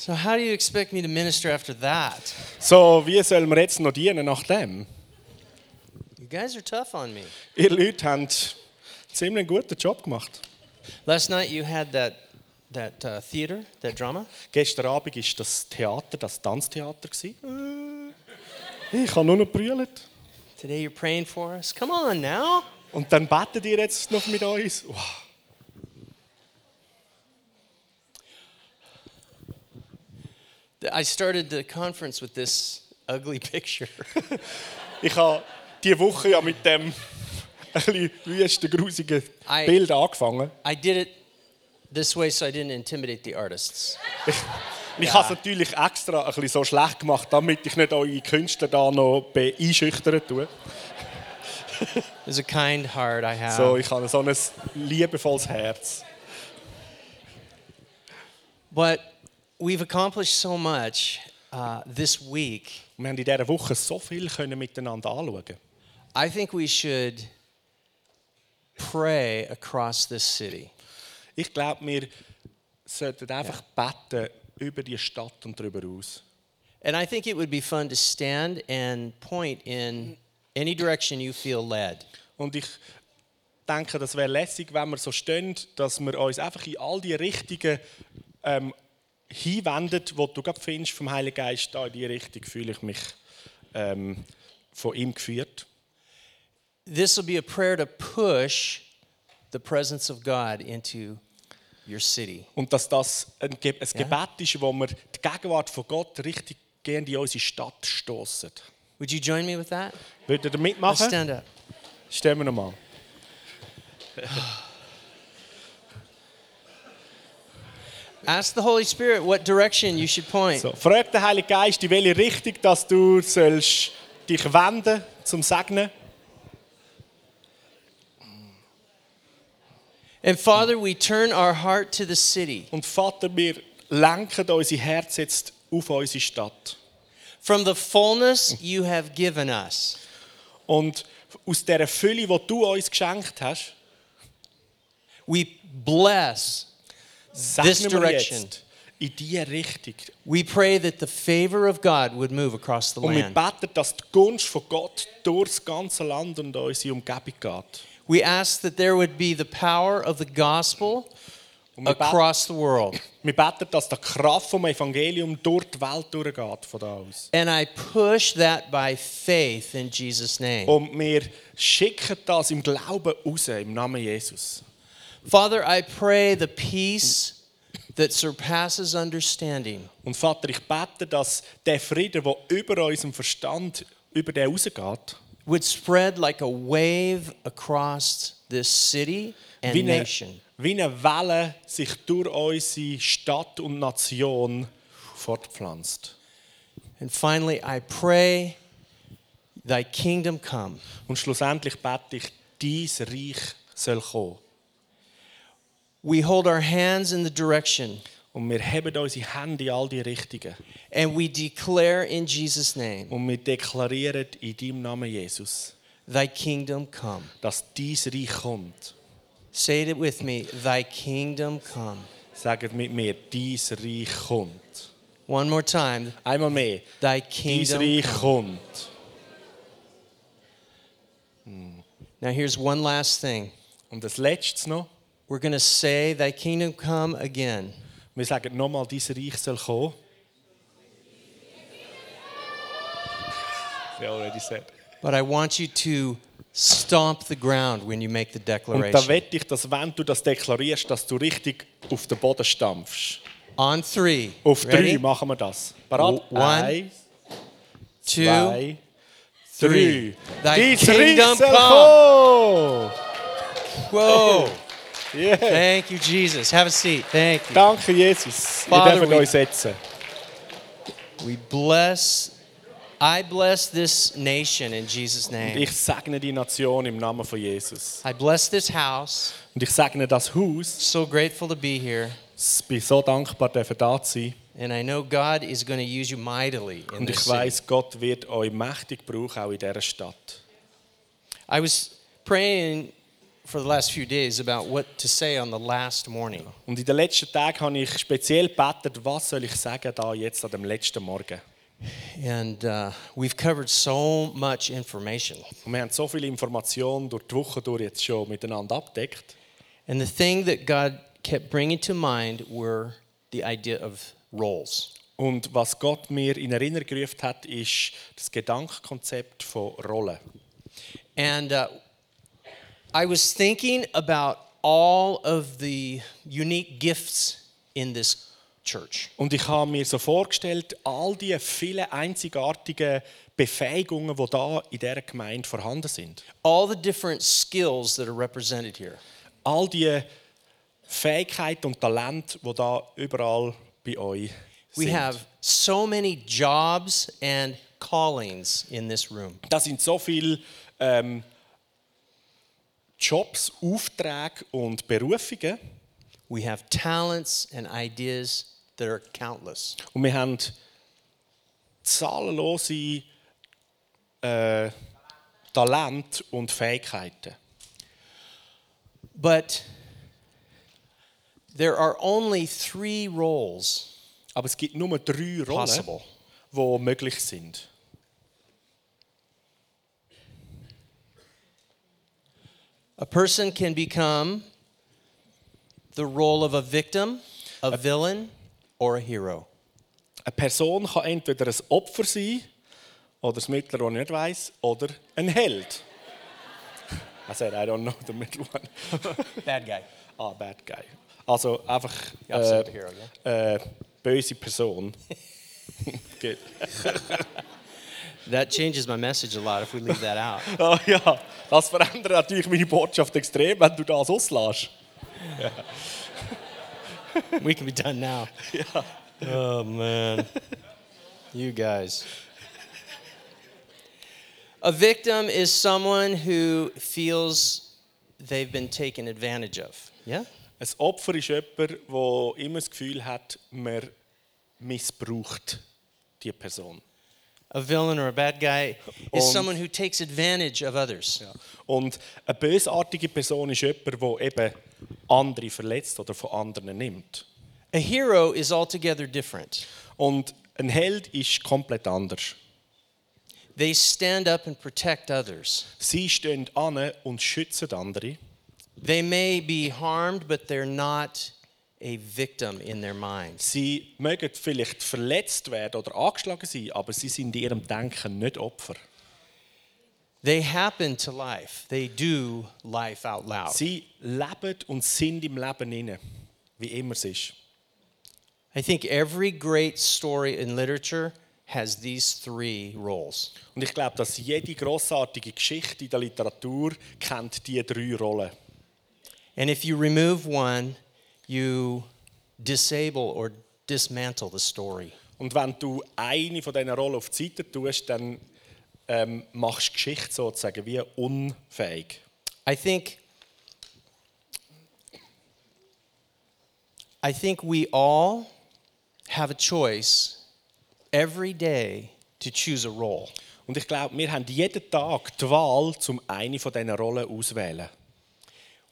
So, how do you expect me to minister after that? So, wie sollen wir jetzt noch dienen nach dem? You guys are tough on me. Ihr Leute haben ziemlich einen guten Job gemacht. Last night you had that, that uh, theater, that drama. Gestern Abend war das Theater, das Tanztheater. gewesen. Ich habe nur noch brüllt. Today you're praying for us. Come on now. Und dann betet ihr jetzt noch mit uns. Wow. I started the conference with this ugly picture. Ich habe diese Woche ja mit dem ein bisschen grusigen. Bild angefangen. I did it this way so I didn't intimidate the artists. Und Ich habe es natürlich extra ein bisschen so schlecht gemacht, damit ich nicht eure Künstler da noch einschüchtern tue. There's a kind heart I have. So, ich habe so ein liebevolles Herz. But we've accomplished so much uh, this week. Wir haben in dieser Woche so viel können miteinander anschauen. I think we should pray across this city. Ich glaube, wir sollten einfach beten über die Stadt und darüber aus. And I think it would be fun to stand and point in any direction you feel led. Und ich denke, das wäre lässig, wenn wir so stehen, dass wir uns einfach in all die Richtungen ähm, hinwenden, wo du gerade findest vom Heiligen Geist, da in die Richtung fühle ich mich ähm, von ihm geführt. This will be a prayer to push the presence of God into your city. Und dass das ein, Ge ein Gebet ist, wo wir die Gegenwart von Gott richtig gehend in unsere Stadt stoßen. Would you join me with that? Würdet ihr Let's mitmachen? stand up. Stellen wir nochmal. Ask the Holy Spirit what direction you should point. So, frag den Heiligen Geist, in welche Richtung dass du sollst dich wenden zum Segnen. And Father, we turn our heart to the city. Und Vater, wir lenken unser Herz jetzt auf unsere Stadt. From the fullness you have given us, Und aus dieser Fülle, die du uns geschenkt hast, we bless this segnen wir direction. jetzt in diese Richtung. We pray that the favor of God would move across the Und wir land. beten, dass die Gunst von Gott durch das ganze Land und unsere Umgebung geht. We ask that there would be the power of the gospel wir, across the world. wir beten, dass die Kraft vom Evangelium durch die Welt durchgeht von da aus. And I push that by faith in Jesus' name. Und wir schicken das im Glauben raus, im Namen Jesus. Father, I pray the peace that surpasses understanding Und Vater, ich bete, dass der Frieden, der über unserem Verstand über den rausgeht, would spread like a wave across this city and wie eine, nation. wie eine Welle sich durch unsere Stadt und Nation fortpflanzt. And finally, I pray thy kingdom come. Und schlussendlich bete ich, dies Reich soll kommen. We hold our hands in the direction Und wir heben unsere Hände in all die Richtungen. and we declare in Jesus' name, Und wir deklarieren in deinem Namen Jesus, thy kingdom come. dass dies Reich kommt. Say it with me, thy kingdom come. Sagt mit mir, dies Reich kommt. One more time, Einmal mehr, thy kingdom Reich come. kommt. Now, here's one last thing. Und das Letzte noch, We're going to say, Thy kingdom come again. wir sagen nochmal, dies Reich soll kommen. They already said. But I want you to stomp the ground when you make the Und da declaration. wette ich, dass wenn du das deklarierst, dass du richtig auf den Boden stampfst. On three. Auf Ready? drei machen wir das. Parat? One, Eins, Two, zwei, three. drei. Thy Dies kingdom come. kommen. Yeah. Thank you, Jesus. Have a seat. Thank you. Danke, Jesus. Father, dürfen we- euch setzen. We bless, I bless this nation in Jesus' Und name. ich segne die Nation im Namen von Jesus. I bless this house. Und ich segne das Haus. So grateful to be here. Ich bin so dankbar, dürfen da zu sein. And I know God is going to use you mightily in Und this ich weiß, Gott wird euch mächtig brauchen, auch in dieser Stadt. I was praying for the last few days about what to say on the last morning. Und in den letzten Tagen habe ich speziell gebetet, was soll ich sagen da jetzt an dem letzten Morgen. And uh, we've covered so much information. Und wir haben so viele Informationen durch die Woche durch jetzt schon miteinander abdeckt. And the thing that God kept bringing to mind were the idea of roles. Und was Gott mir in Erinnerung gerufen hat, ist das Gedankenkonzept von Rollen. And uh, I was thinking about all of the unique gifts in this church. Und ich habe mir so vorgestellt, all die vielen einzigartigen Befähigungen, die da in dieser Gemeinde vorhanden sind. All the different skills that are represented here. All die Fähigkeiten und Talente, die da überall bei euch We sind. have so many jobs and callings in this room. Das sind so viele ähm, Jobs, Aufträge und Berufungen. We have talents and ideas that are countless. Und wir haben zahllose äh, Talente und Fähigkeiten. But there are only three roles Aber es gibt nur drei Rollen, possible. die möglich sind. A person can become the role of a victim, a villain, or a hero. Eine Person kann entweder ein Opfer sein, oder das Mittlere, das ich nicht weiss, oder ein Held. I said, I don't know the middle one. Bad guy. ah, bad guy. Also einfach The opposite of a äh, hero, yeah? äh, böse Person. Gut. That changes my message a lot if we leave that out. Ah, ja, das verändert natürlich meine Botschaft extrem, wenn du das auslässt. we can be done now. Oh man. You guys. A victim is someone who feels they've been taken advantage of. Yeah? Ein Opfer ist jemand, der immer das Gefühl hat, man missbraucht die Person. A villain or a bad guy is Und- someone who takes advantage of others. Und eine bösartige Person ist jemand, der eben andere verletzt oder von anderen nimmt. A hero is altogether different. Und ein Held ist komplett anders. They stand up and protect others. Sie stehen an und schützen andere. They may be harmed, but they're not a victim in their minds. Sie mögen vielleicht verletzt werden oder angeschlagen sein, aber sie sind in ihrem Denken nicht Opfer. They happen to life. They do life out loud. Sie leben und sind im Leben inne, wie immer es ist. I think every great story in literature has these three roles. Und ich glaube, dass jede großartige Geschichte in der Literatur kennt die drei Rollen. And if you remove one, you disable or dismantle the story. Und wenn du eine von diesen Rollen auf die Seite tust, dann ähm, machst du Geschichte sozusagen wie unfähig. I think I think we all have a choice every day to choose a role. Und ich glaube, wir haben jeden Tag die Wahl, zum eine von diesen Rollen auszuwählen.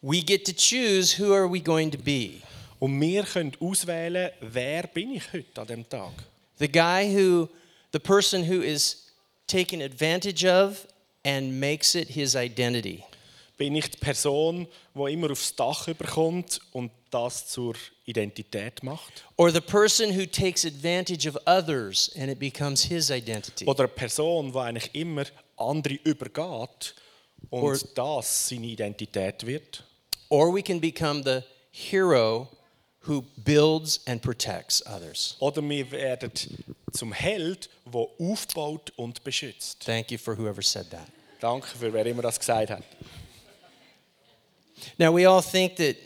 We get to choose who are we going to be. Und wir können auswählen, wer bin ich heute an dem Tag. The guy who the person who is taken advantage of and makes it his identity. Bin ich die Person, die immer aufs Dach überkommt und das zur Identität macht? Or the person who takes advantage of others and it becomes his identity. Oder eine Person, die eigentlich immer andere übergeht und Or- das seine Identität wird? Or we can become the hero who builds and protects others. Oder wir werden zum Held, der aufbaut und beschützt. Thank you for whoever said that. Danke für wer immer das gesagt hat. Now, we all think that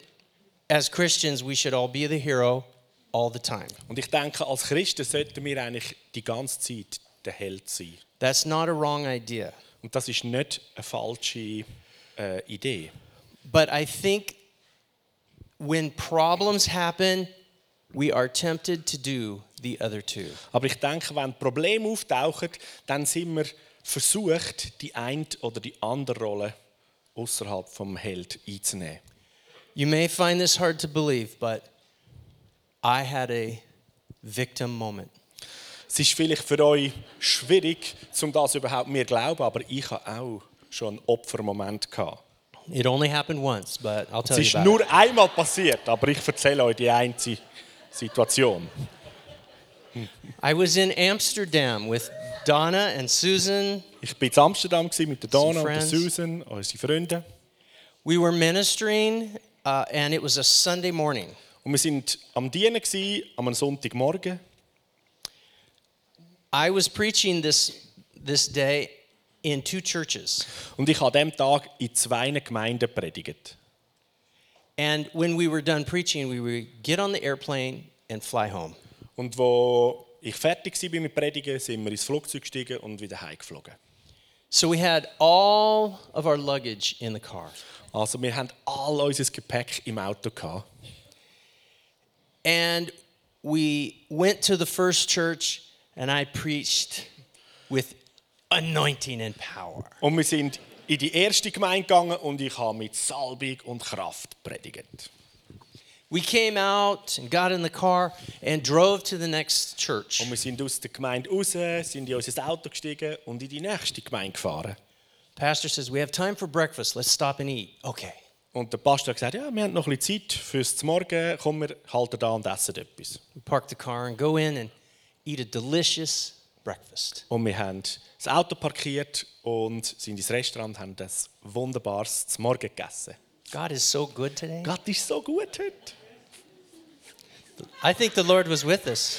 as Christians, we should all be the hero all the time. Und ich denke, als Christen sollten wir eigentlich die ganze Zeit der Held sein. That's not a wrong idea. Und das ist nicht eine falsche äh, Idee. But I think when problems happen, we are tempted to do the other two. Aber ich denke, wenn Probleme auftauchen, dann sind wir versucht, die eine oder die andere Rolle außerhalb vom Held einzunehmen. You may find this hard to believe, but I had a victim moment. Es ist vielleicht für euch schwierig, um das überhaupt mir glauben, aber ich habe auch schon einen Opfermoment gehabt. It only happened once, but I'll Es tell you ist about it. einmal passiert, aber ich erzähle euch die einzige Situation. I was in Amsterdam with Donna and Susan. Ich war in Amsterdam mit der Donna und der. Susan, unsere Freunde. We were ministering, uh, and it was a Sunday morning. Und wir sind am Dienen gewesen, am Sonntagmorgen. I was preaching this, this day in two churches. Und ich habe an diesem Tag in zwei Gemeinden predigt. And when we were done preaching, we would get on the airplane and fly home. Und wo ich fertig war mit Predigen, sind wir ins Flugzeug gestiegen und wieder heimgeflogen. So we had all of our luggage in the car. Also wir hatten all unser Gepäck im Auto. Gehabt. And we went to the first church, and I preached with anointing and power. Und wir sind in die erste Gemeinde gegangen und ich habe mit Salbung und Kraft predigt. We came out and got in the car and drove to the next church. Und wir sind aus der Gemeinde raus, sind in unser Auto gestiegen und in die nächste Gemeinde gefahren. Pastor says, We have time for breakfast. Let's stop and eat. Okay. Und der Pastor hat gesagt, ja, wir haben noch ein bisschen Zeit fürs Morgen, komm, wir halten da und essen etwas. We park the car and go in and eat a delicious breakfast. Und wir haben das Auto parkiert und sind ins Restaurant und haben das wunderbares zum Morgen gegessen. God is so good today. Gott ist so gut heute. I think the Lord was with us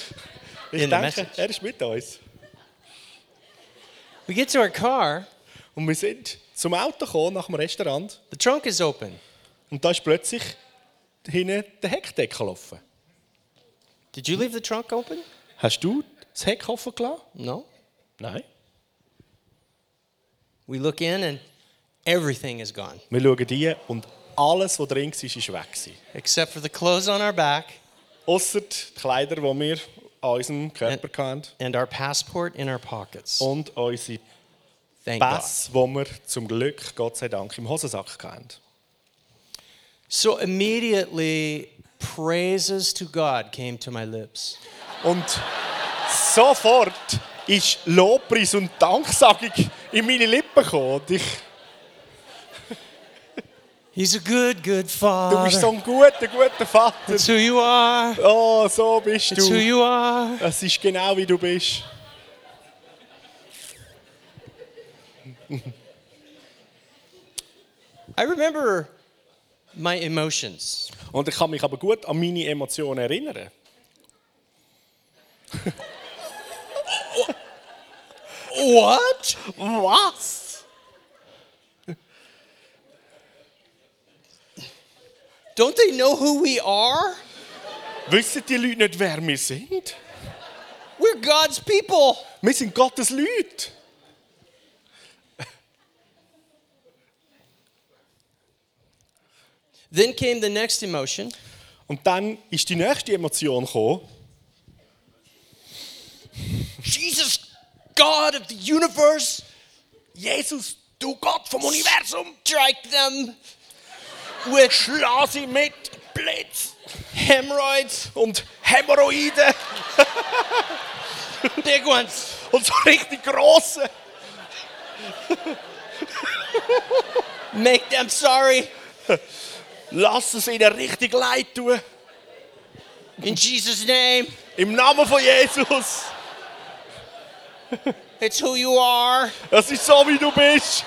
Ich in the denke, message. er ist mit uns. We get to our car, Und wir sind zum Auto gekommen, nach dem Restaurant. the trunk is open. Und da ist plötzlich hinten der Heckdeckel offen. Did you leave the trunk open? Hast du das Heck offen gelassen? No. Nein. We look in and everything is gone Wir schauen die und alles, was drin war, ist weg. except for the clothes on our back Ausser die Kleider, die wir an unserem Körper hatten. and our passport in our pockets. Und unsere Thank God. Pässe, die wir zum Glück, Gott sei Dank, im Hosensack hatten. So immediately, praises to God came to my lips. Und sofort ist Lobpreis und Danksagung in meine Lippen gekommen. Und ich, He's a good, good du father. bist so ein guter, guter Vater. That's who you are. Oh, so bist That's who du. you are. Es ist genau wie du bist. I remember my emotions. Und ich kann mich aber gut an meine Emotionen erinnern. What? Was? Don't they know who we are? Wissen die Leute nicht, wer wir sind? We're God's people. Wir sind Gottes Leute. Then came the next emotion. Und dann ist die nächste Emotion gekommen. Jesus, God of the universe, Jesus, du Gott vom Universum, strike them with schlag sie mit Blitz hemorrhoids, und Hämorrhoiden big ones. und so richtig grosse. Make them sorry. Lass es ihnen richtig leid tun. In Jesus' name, Im Namen von Jesus. It's who you are. Das ist so, wie du bist.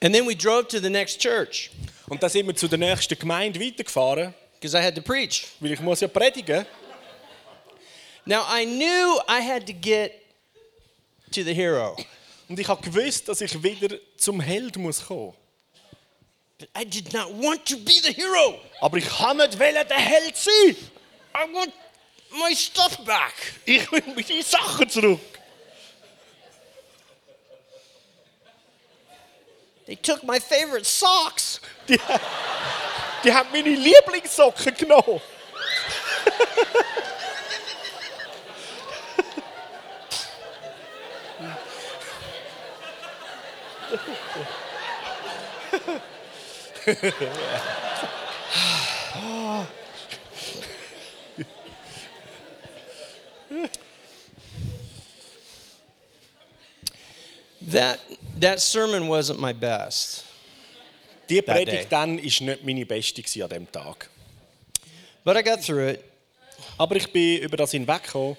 And then we drove to the next church Und dann sind wir zu der nächsten Gemeinde weitergefahren, because I had to preach. weil ich muss ja predigen. Now I knew I had to get to the hero. Und ich habe gewusst, dass ich wieder zum Held muss kommen. But I did not want to be the hero. Aber ich kann nicht wollen der Held sein. I want my stuff back. Ich will meine Sachen zurück. They took my favorite socks. Die, Die haben meine Lieblingssocken genommen. That, that sermon wasn't my best. Die. Predigt dann war nicht meine beste an diesem Tag. But I got through it. Aber ich bin über das hinweggekommen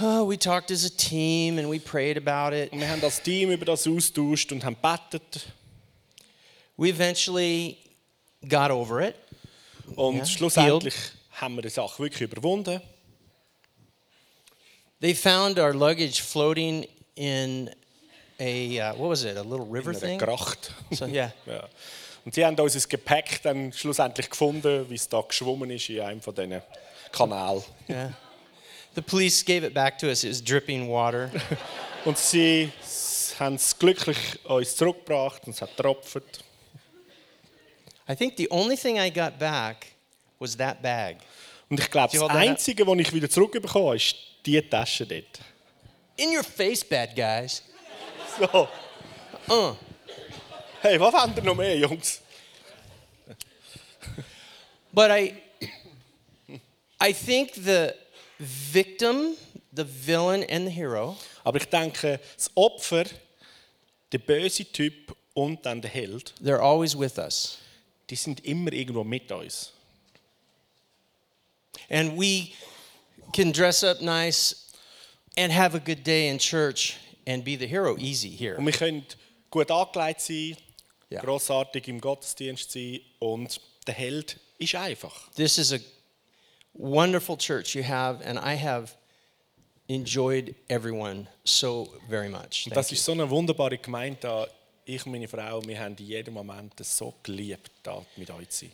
Oh, we talked as a team and we prayed about it. und wir haben das Team über das austauscht und haben gebetet. We eventually got over it. Und Ja, schlussendlich haben wir die Sache wirklich überwunden. They found our luggage floating in a, uh, what was it, a little river In thing? Gracht. So, yeah. Ja. Und sie haben unser Gepäck dann schlussendlich gefunden, wie es da geschwommen ist in einem von diesen Kanälen. yeah. The police gave it back to us. It was dripping water. Und sie haben es glücklich uns zurückgebracht und es hat getropft. I think the only thing I got back was that bag. Und ich glaube, das Einzige, was ich wieder zurückbekommen habe, ist diese Tasche dort. In your face, bad guys. So. Uh. Hey, was wollt ihr noch mehr, Jungs? But I, I think the victim, the villain, and the hero Aber ich denke, das Opfer, der böse Typ und dann der Held, they're always with us. Die er sind immer irgendwo mit uns. And we can dress up nice and have a good day in church and be the hero easy here. Und wir können gut angelegt sein, Ja. grossartig im Gottesdienst sein und der Held ist einfach. This is a wonderful church you have, and I have enjoyed everyone so very much. Und Thank das you. ist so eine wunderbare Gemeinde da. Ich und meine Frau, wir haben in jedem Moment so geliebt, da mit euch zu sein.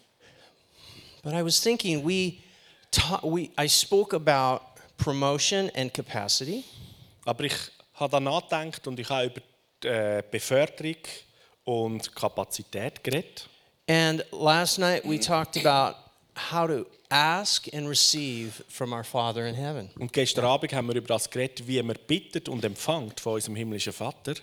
But I was thinking, we, ta- we, I spoke about promotion and capacity. Aber ich habe da nachgedacht und ich habe über die äh, Beförderung und Kapazität geredet. And last night we talked about how to ask and receive from our Father in heaven. Und gestern Abend haben wir über das geredet, wie man bittet und empfängt von unserem himmlischen Vater.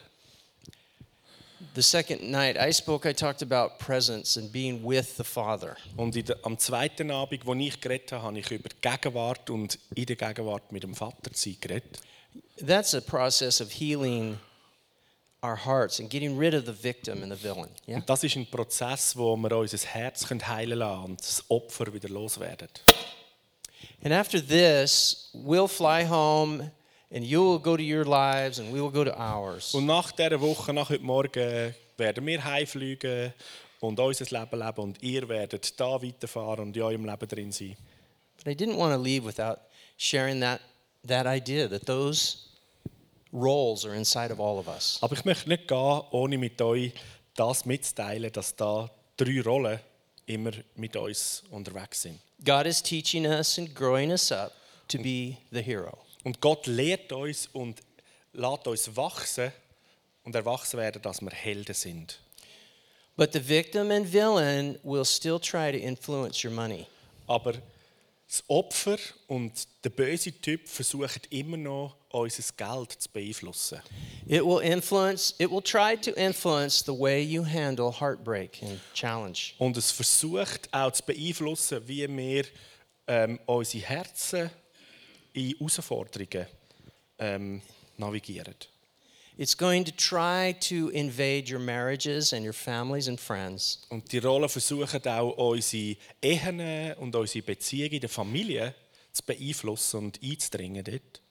The second night I spoke, I talked about presence and being with the Father. Und der, am zweiten Abend, wo ich geredet habe, habe ich über die Gegenwart und in der Gegenwart mit dem Vater zu geredet. That's a process of healing our hearts and getting rid of the victim and the villain. Yeah? Und das ist ein Prozess, wo wir unser Herz können heilen lassen und das Opfer wieder loswerden. And after this, we'll fly home and you will go to your lives and we will go to ours. Und nach dieser Woche, nach heute Morgen, werden wir heimfliegen und unser Leben leben und ihr werdet da weiterfahren und in eurem Leben drin sein. But I didn't want to leave without sharing that, that idea that those roles are inside of all of us. Aber ich möchte nicht gehen, ohne mit euch das mitzuteilen, dass da drei Rollen immer mit uns unterwegs sind. God is teaching us and growing us up to be the hero. Und Gott lehrt uns und lässt uns wachsen und erwachsen werden, dass wir Helden sind. But the victim and villain will still try to influence your money. Aber das Opfer und der böse Typ versuchen immer noch, unser Geld zu beeinflussen. It will influence, it will try to influence the way you handle heartbreak and challenge. Und es versucht auch zu beeinflussen, wie wir ähm, unsere Herzen in Herausforderungen ähm, navigieren. It's going to try to invade your marriages and your families and friends. Und die Rollen versuchen auch unsere Ehen und unsere Beziehungen in der Familie zu beeinflussen und einzudringen dort.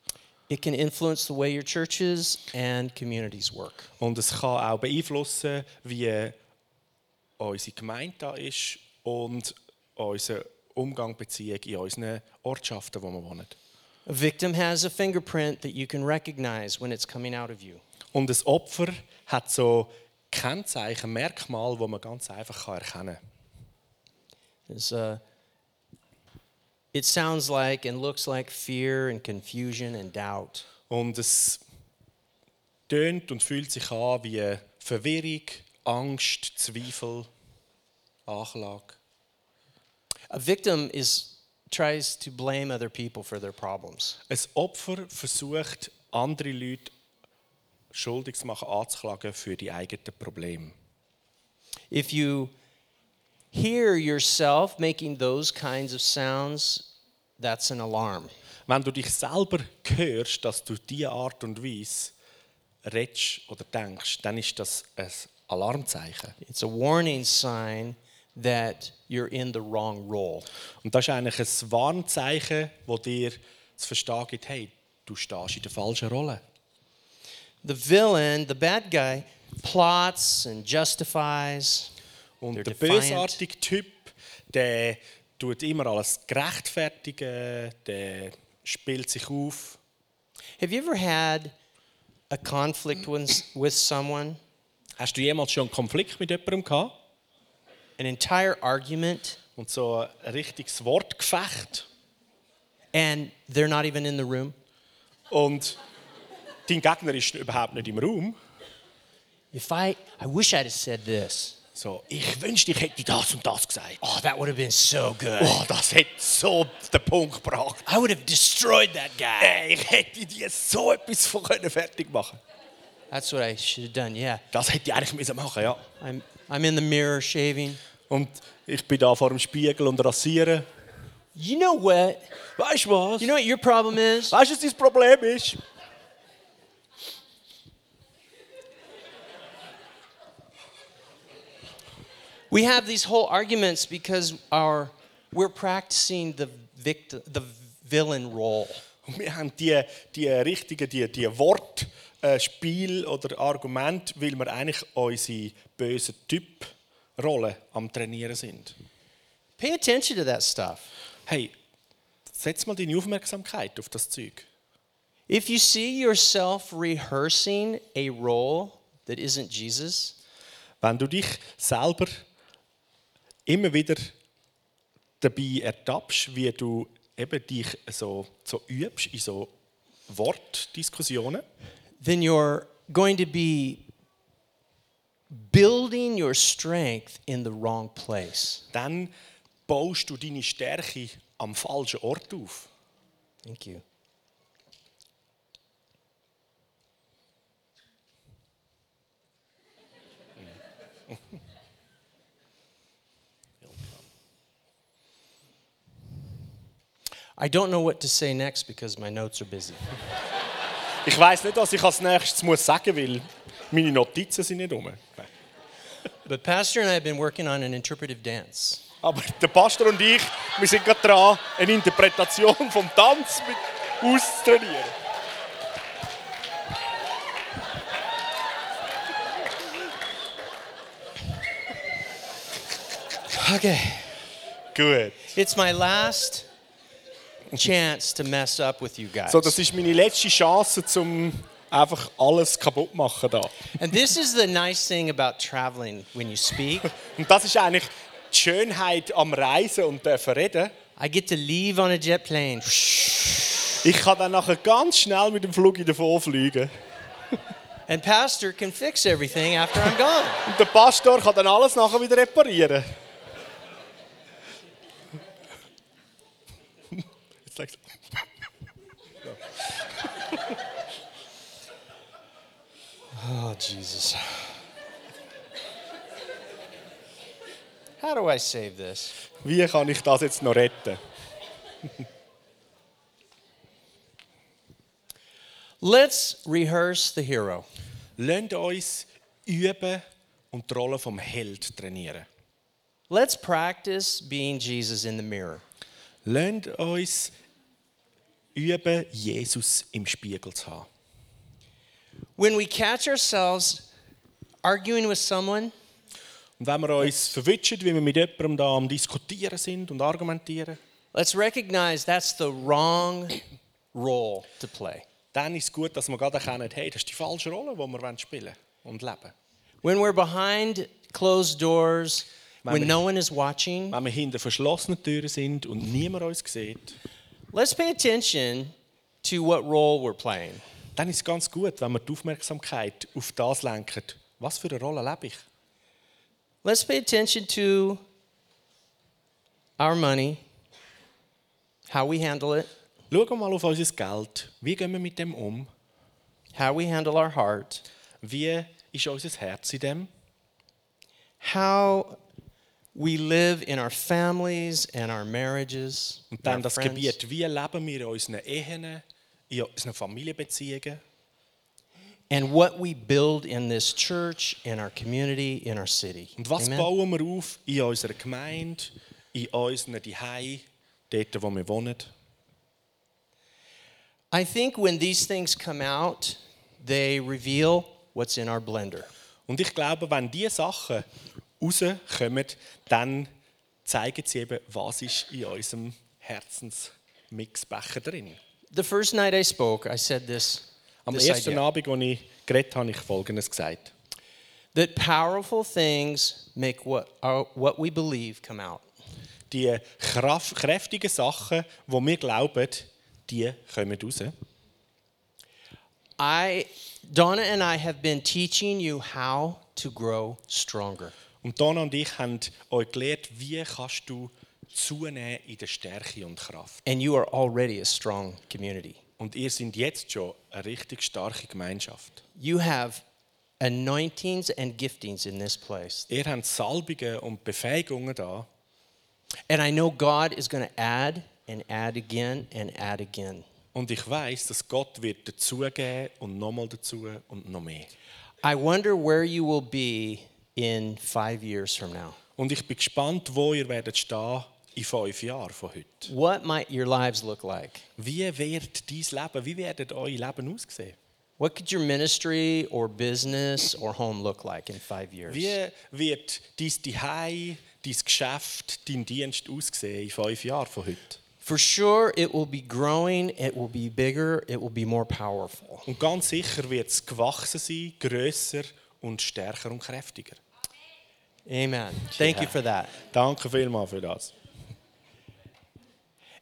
It can influence the way your churches and communities work. Und es kann auch beeinflussen, wie unsere Gemeinde da ist und unser Umgang, Beziehung in unseren Ortschaften, wo wir wohnen. A victim has a fingerprint that you can recognize when it's coming out of you. Und das Opfer hat so Kennzeichen, Merkmale, wo man ganz einfach kann erkennen kann. Uh, it sounds like and looks like fear and confusion and doubt. Und es tönt und fühlt sich an wie Verwirrung, Angst, Zweifel, Anklage. A victim is tries to blame other people for their problems. Ein Opfer versucht, andere Leute schuldig zu machen, anzuklagen für die eigenen Probleme. If you hear yourself making those kinds of sounds, that's an alarm. Wenn du dich selber hörst, dass du diese Art und Weise redest oder denkst, dann ist das ein Alarmzeichen. It's a warning sign that you're in the wrong role. Und das ist eigentlich ein Warnzeichen, das dir zu verstehen gibt, hey, du stehst in der falschen Rolle. The villain, the bad guy, plots and justifies. Und der bösartige Typ, der tut immer alles gerechtfertigen, der spielt sich auf. Have you ever had a conflict with someone, Hast du jemals schon einen Konflikt mit jemandem gehabt? An entire argument, Und so ein richtiges Wortgefecht? and they're not even in the room? Und dein Gegner ist überhaupt nicht im Raum. If I, I wish I'd have said this. So, ich wünschte, ich hätte das und das gesagt. Oh, that would have been so good. Oh, das hätte so den Punkt gebracht. I would have destroyed that guy. Ey, ich hätte dir so etwas von können fertig machen That's what I should have done. Yeah. Das hätte ich eigentlich müssen machen ja. I'm, I'm in the mirror shaving. Und ich bin da vor dem Spiegel und rasieren. You know what? Weißt du was? You know what your problem is? weißt du, was dein Problem ist? We have these whole arguments because our we're practicing the victim, the villain role. Und wir haben die, die richtigen, die, die Wortspiel oder Argument, weil wir eigentlich unsere bösen Typ-Rollen am Trainieren sind. Pay attention to that stuff. Hey, setz mal deine Aufmerksamkeit auf das Zeug. If you see yourself rehearsing a role that isn't Jesus, Wenn du dich selber immer wieder dabei ertappst, wie du eben dich so, so übst in so Wortdiskussionen, then you're going to be building your strength in the wrong place. dann baust du deine Stärke am falschen Ort auf. Thank you. I don't know what to say next because my notes are busy. Ich weiß nicht, was ich als nächstes muss sagen, weil meine Notizen sind nicht rum. But Pastor and I have been working on an interpretive dance. Aber der Pastor und ich, wir sind gerade dran, eine Interpretation vom Tanz mit auszutrainieren. Okay. Gut. It's my last chance to mess up with you guys. So, das ist meine letzte Chance, um einfach alles kaputt machen da. And this is the nice thing about traveling when you speak. Und das ist eigentlich die Schönheit am Reisen und dürfen reden. I get to leave on a jet plane. Ich kann dann nachher ganz schnell mit dem Flug davon fliegen. And Pastor can fix everything after I'm gone. Und der Pastor kann dann alles nachher wieder reparieren. Jetzt sagst du. Oh, Jesus. How do I save this? Wie kann ich das jetzt noch retten? Let's rehearse the hero. Lasst uns üben und die Rolle vom Held trainieren. Let's practice being Jesus in the mirror. Lasst uns üben, Jesus im Spiegel zu haben. When we catch ourselves arguing with someone, Und wenn wir uns verwitschen, wie wir mit jemandem da am Diskutieren sind und argumentieren, let's recognize that's the wrong role to play. dann ist es gut, dass wir gerade erkennen, hey, das ist die falsche Rolle, die wir spielen und leben. When we're behind closed doors, when Mama. no one is watching, Wenn wir hinter verschlossenen Türen sind und niemand uns sieht, let's pay attention to what role we're playing. Dann ist es ganz gut, wenn wir die Aufmerksamkeit auf das lenken, was für eine Rolle lebe ich. Let's pay attention to our money, how we handle it, Schauen wir mal auf unser Geld. Wie gehen wir mit dem um? how we handle our heart, Wie ist unser Herz in dem? how we live in our families and our marriages, Und dann das friends. Gebiet, wie leben wir in unseren Ehen, in unseren Familienbeziehungen and what we build in this church, in our community, in our city. und was Amen? bauen wir auf in unserer Gemeinde, in unseren Zuhause, dort wo wir wohnen. I think when these things come out, they reveal what's in our blender. Und ich glaube, wenn diese Sachen rauskommen, dann zeigen sie eben, was ist in unserem Herzensmixbecher drin. The first night I spoke, I said this, Am this ersten idea, Abend, als ich geredet habe, ich Folgendes gesagt. that powerful things make what, our, what we believe come out. Die kraft, kräftigen Sachen, die wir glauben, die kommen raus. I, Donna and I have been teaching you how to grow stronger. Und Donna und ich haben euch gelehrt, wie kannst du zunehmen in der Stärke und Kraft. And you are already a strong community. Und ihr seid jetzt schon eine richtig starke Gemeinschaft. You have anointings and giftings in this place. Ihr habt Salbungen und Befähigungen da. And I know God is going to add and add again and add again. Und ich weiß, dass Gott wird dazugeben und nochmal dazu und noch mehr. I wonder where you will be in five years from now. Und ich bin gespannt, wo ihr werdet stehen in fünf Jahren von heute. What might your lives look like? Wie wird dein Leben, wie werdet euer Leben aussehen? What could your ministry or business or home look like in five years? Wie wird dein Zuhause, dein Geschäft, dein Dienst aussehen in fünf Jahren von heute? For sure, it will be growing, it will be bigger, it will be more powerful. Und ganz sicher wird es gewachsen sein, grösser und stärker und kräftiger. Amen. Thank you for that. Danke vielmals für das.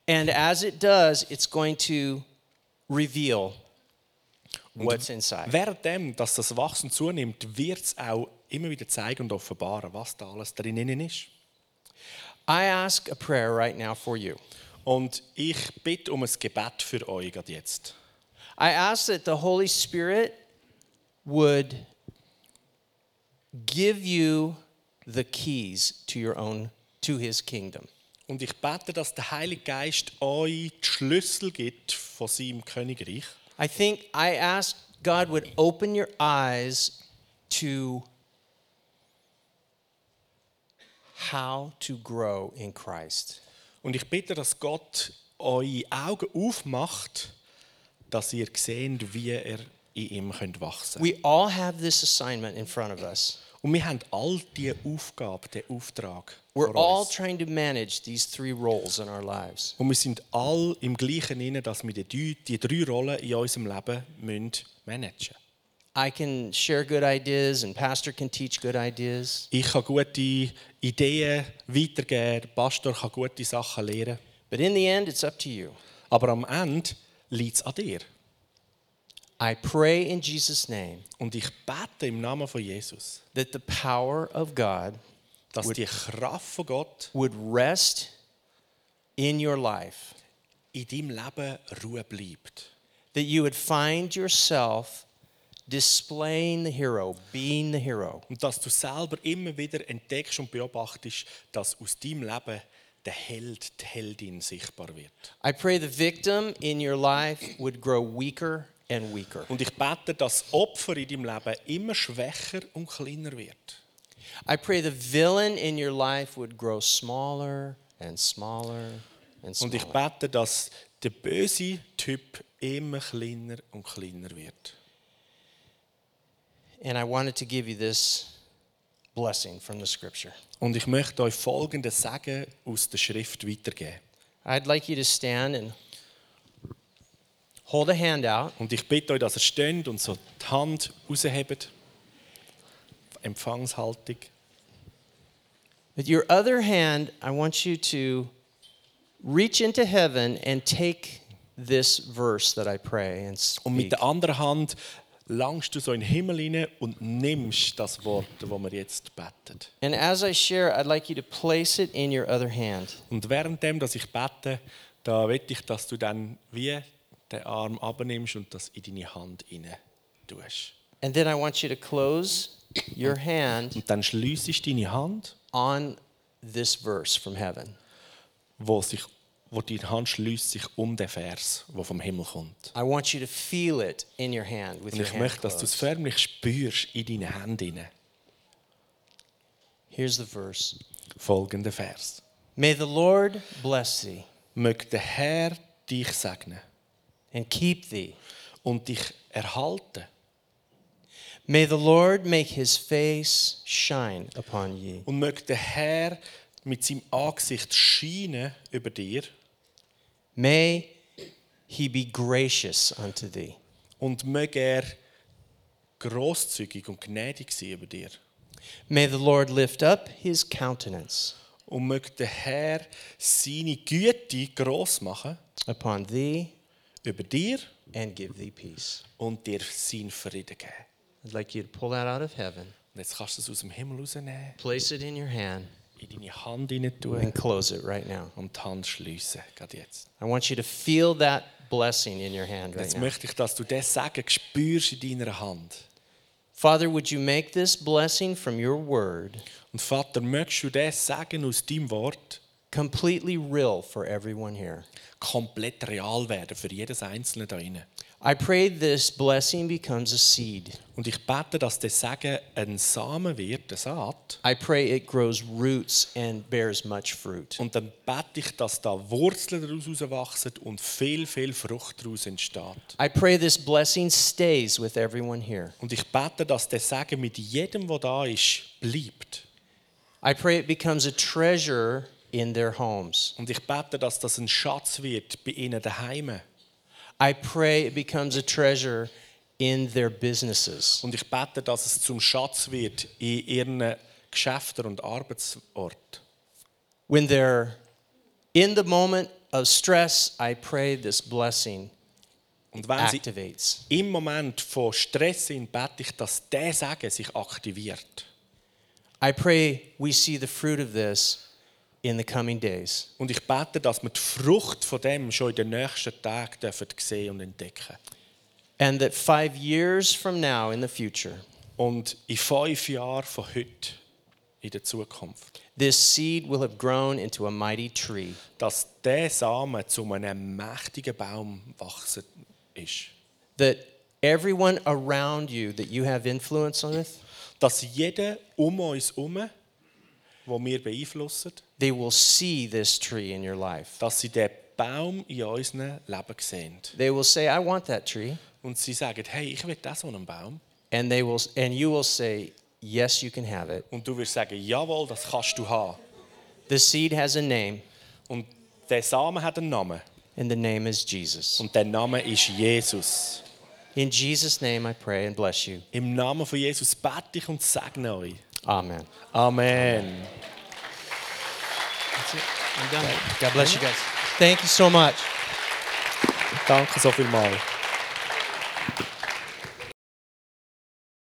And as it does, it's going to reveal what's inside. Währenddem, dass das Wachsen zunimmt, wird es auch immer wieder zeigen und offenbaren, was da alles drinnen ist. I ask a prayer right now for you. Und ich bitte um ein Gebet für euch gerade jetzt. I ask that the Holy Spirit would give you the keys to your own to his kingdom. Und ich bete, dass der Heilige Geist euch die Schlüssel gibt von seinem Königreich. I think I ask God would open your eyes to how to grow in Christ. Und ich bitte, dass Gott eure Augen aufmacht, dass ihr seht, wie ihr in ihm könnt wachsen We all have this assignment in front of us. Und wir haben all diese Aufgabe, den Auftrag We're all trying to manage these three roles in our lives. Und wir sind all im gleichen inne, dass wir die, die drei Rollen in unserem Leben müssen managen I can share good ideas, and Pastor can teach good ideas. Ich kann gute Ideen weitergeben, der Pastor kann gute Sachen lehren. But in the end, it's up to you. Aber am Ende liegt es an dir. I pray in Jesus' name Und ich bete im Namen von Jesus, that the power of God dass die Kraft von Gott would rest in your life, in deinem Leben Ruhe bleibt. that you would find yourself displaying the hero, being the hero. Und dass du selber immer wieder entdeckst und beobachtest, dass aus deinem Leben der Held, die Heldin sichtbar wird. I pray the victim in your life would grow weaker and weaker. Und ich bete, dass das Opfer in deinem Leben immer schwächer und kleiner wird. I pray the villain in your life would grow smaller and smaller and Und ich smaller. bete, dass der böse Typ immer kleiner und kleiner wird. And I wanted to give you this blessing from the scripture. Und ich möchte euch folgendes Sagen aus der Schrift weitergeben. I'd like you to stand and hold a hand out. Und ich bitte euch, dass ihr steht und so die Hand raushebt. Empfangshaltung. With your other hand, I want you to reach into heaven and take this verse that I pray and Und mit speak. der anderen Hand langst du so in den Himmel hinein und nimmst das Wort, das wir jetzt beten. And as I share, I'd like you to place it in your other hand. Und währenddem, dass ich bete, da will ich, dass du dann wie den Arm abnimmst und das in deine Hand hinein tust. And then I want you to close your hand Und dann schliessest deine Hand, on this verse from heaven. wo, sich, wo deine Hand schließt sich um den Vers, der vom Himmel kommt. I want you to feel it in your hand with Und ich möchte, dass du es förmlich spürst in deine Hände hinein. Here's the verse. Folgender Vers. May the Lord bless thee Möge der Herr dich segnen and keep thee. und dich erhalten. May the Lord make his face shine upon ye Und möge der Herr mit seinem Angesicht scheinen über dir May he be gracious unto thee. und möge er großzügig und gnädig sein über dir. May the Lord lift up his countenance Und möge der Herr seine Güte groß machen upon thee über dir and give thee peace. und dir seinen Frieden geben. I'd like you to pull that out of heaven, Und jetzt kannst du es aus dem Himmel rausnehmen, place it in your hand, in deine Hand hinein tun and close it right now. und die Hand schliessen, gerade jetzt. I want you to feel that blessing in your hand right Jetzt now. möchte ich, dass du das Sagen spürst in deiner Hand. Father, would you make this blessing from your word Und Vater, möchtest du das Sagen aus deinem Wort completely real for everyone here? komplett real werden für jedes Einzelne da drinnen? I pray this blessing becomes a seed. Und ich bete, dass das Sagen ein Samen wird, eine Saat. I pray it grows roots and bears much fruit. Und dann bete ich, dass da Wurzeln daraus herauswachsen und viel, viel Frucht daraus entsteht. I pray this blessing stays with everyone here. Und ich bete, dass das Sagen mit jedem, der da ist, bleibt. I pray it becomes a treasure in their homes. Und ich bete, dass das ein Schatz wird bei ihnen daheim. I pray it becomes a treasure in their businesses. Und ich bete, dass es zum Schatz wird in ihren Geschäften und Arbeitsorten. When they're in the moment of stress, I pray this blessing Und wenn sie activates. im Moment von Stress sind, bete ich, dass der Sagen sich aktiviert. I pray we see the fruit of this in the coming days. Und ich bete, dass wir die Frucht von dem schon in den nächsten Tagen dürfen sehen und entdecken. And that five years from now in the future, Und in fünf Jahren von heute, in der Zukunft, this seed will have grown into a mighty tree dass der Samen zu einem mächtigen Baum wachsen ist. that everyone around you that you have influence with, Dass jeder um uns herum, wo wir beeinflussen, they will see this tree in your life. dass sie den Baum in unserem Leben sehen. They will say, I want that tree. Und sie sagen, hey, ich will auch so einen Baum. And they will and you will say, Yes, you can have it. Und du wirst sagen, jawohl, das kannst du haben. The seed has a name, Und der Samen hat einen Namen. and the name is Jesus. Und der Name ist Jesus. In Jesus' name I pray and bless you. Im Namen von Jesus bete ich und segne euch. Amen. Amen. That's it. I'm done. God bless you guys. Thank you so much. Danke so vielmals.